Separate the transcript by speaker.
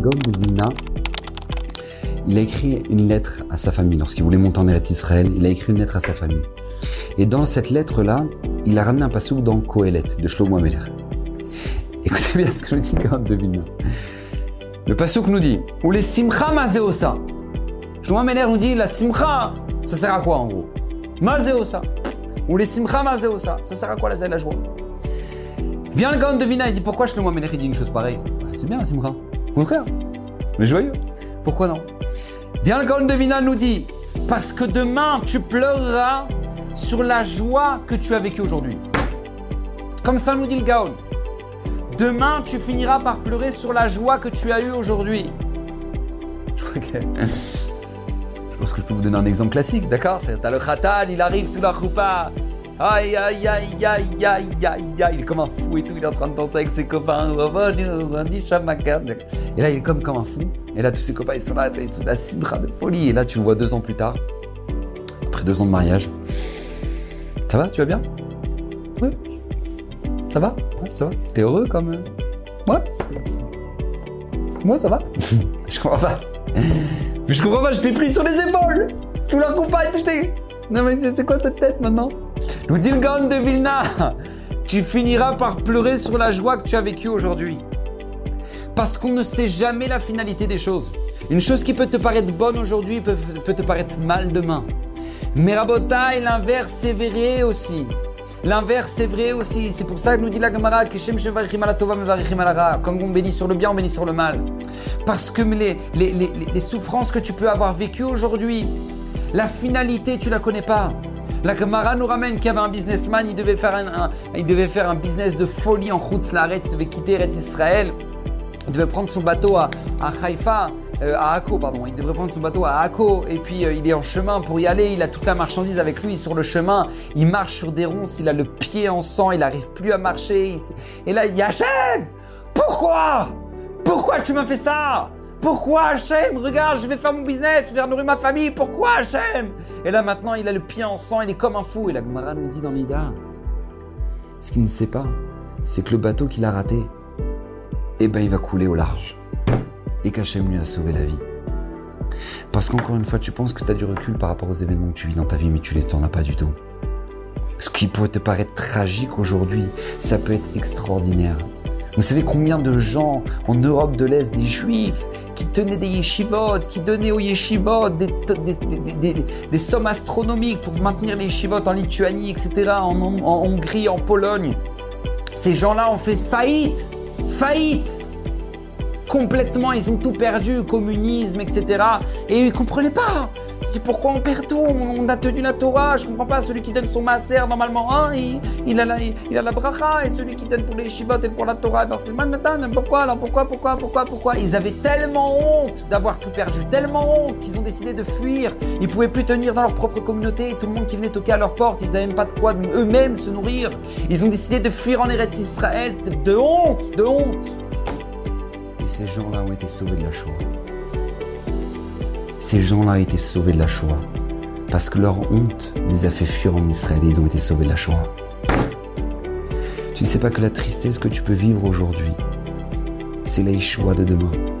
Speaker 1: de Vilna, il a écrit une lettre à sa famille. Lorsqu'il voulait monter en Eretz Israël, il a écrit une lettre à sa famille. Et dans cette lettre-là, il a ramené un passouk dans Kohelet de Shlomo Ameler. Écoutez bien ce que nous dit le Gaon de Vilna. Le passouk nous dit Ou les simcha mazeosa. Shlomo Ameler nous dit La simcha, ça sert à quoi en gros? Mazeosa. Ou les simcha mazeosa. Ça sert à quoi la, la joie? Vient le Gaon de Vilna et dit Pourquoi Shlomo Ameler il dit une chose pareille? Bah, C'est bien la simcha. Au contraire. Mais joyeux. Pourquoi non? Viens le Gaon de Vilna nous dit Parce que demain tu pleureras sur la joie que tu as vécue aujourd'hui. Comme ça nous dit le Gaon. Demain, tu finiras par pleurer sur la joie que tu as eue aujourd'hui. Je crois que. Je pense que je peux vous donner un exemple classique, d'accord? C'est t'as le khatan, il arrive sous la roupa. Aïe, aïe, aïe, aïe, aïe, aïe, aïe. Il est comme un fou et tout. Il est en train de danser avec ses copains. Et là, il est comme, comme un fou. Et là, tous ses copains, ils sont là, ils sont la cibra de folie. Et là, tu le vois deux ans plus tard, après deux ans de mariage. Ça va Tu vas bien? Oui. Ça va? Ouais, ça va. T'es heureux comme. C'est. Ouais, ça va? je comprends pas. Mais je comprends pas, je t'ai pris sur les épaules Sous la coupaille, je t'ai. Non, mais c'est quoi cette tête maintenant? Nous dit le Gaon de Vilna Tu finiras par pleurer sur la joie que tu as vécue aujourd'hui. Parce qu'on ne sait jamais la finalité des choses. Une chose qui peut te paraître bonne aujourd'hui peut, te paraître mal demain. Mais Rabotai, l'inverse, c'est vrai aussi. L'inverse, c'est vrai aussi. C'est pour ça que nous dit la Gemara Comme on bénit sur le bien, on bénit sur le mal. Parce que les, les, souffrances que tu peux avoir vécues aujourd'hui, la finalité, tu la connais pas. La Gemara nous ramène qu'il y avait un businessman, il devait faire un, il devait faire un business de folie en Laret, il devait quitter Eretz Israël, il devait prendre son bateau à, à Haïfa, euh, à Akko, pardon. Il devrait prendre son bateau à Akko et puis euh, il est en chemin pour y aller. Il a toute la marchandise avec lui sur le chemin. Il marche sur des ronces, il a le pied en sang, il n'arrive plus à marcher. Et là, il dit Hachem Pourquoi? Pourquoi tu m'as fait ça? Pourquoi Hachem? Regarde, je vais faire mon business, je vais nourrir ma famille. Pourquoi Hachem? Et là maintenant, il a le pied en sang, il est comme un fou. Et la Gemara nous dit dans l'Ida, ce qu'il ne sait pas, c'est que le bateau qu'il a raté, eh ben il va couler au large et qu'Hachem lui a sauvé la vie. Parce qu'encore une fois, tu penses que tu as du recul par rapport aux événements que tu vis dans ta vie, mais tu les t'en as pas du tout. Ce qui pourrait te paraître tragique aujourd'hui, ça peut être extraordinaire. Vous savez combien de gens en Europe de l'Est, des juifs, qui tenaient des yeshivot, qui donnaient aux yeshivot des, sommes astronomiques pour maintenir les yeshivot en Lituanie, etc., en, Hongrie, en Pologne. Ces gens-là ont fait faillite, faillite complètement, ils ont tout perdu, communisme, etc. Et ils comprenaient pas. C'est pourquoi on perd tout? On a tenu la Torah, je comprends pas. Celui qui donne son masser, normalement, hein, il, a la, il bracha, et celui qui donne pour les shivot et pour la Torah, ben c'est Pourquoi? Alors Pourquoi Pourquoi Pourquoi Pourquoi? Ils avaient tellement honte d'avoir tout perdu, tellement honte qu'ils ont décidé de fuir. Ils pouvaient plus tenir dans leur propre communauté. Tout le monde qui venait toquer à leur porte, ils n'avaient même pas de quoi eux-mêmes se nourrir. Ils ont décidé de fuir en Eretz Israël de honte, de honte ces gens-là ont été sauvés de la Shoah. Ces gens-là été sauvés de la Shoah. Parce que leur honte les a fait fuir en Israël et ils ont été sauvés de la Shoah. Tu ne sais pas que la tristesse que tu peux vivre aujourd'hui, c'est la Yeshua de demain.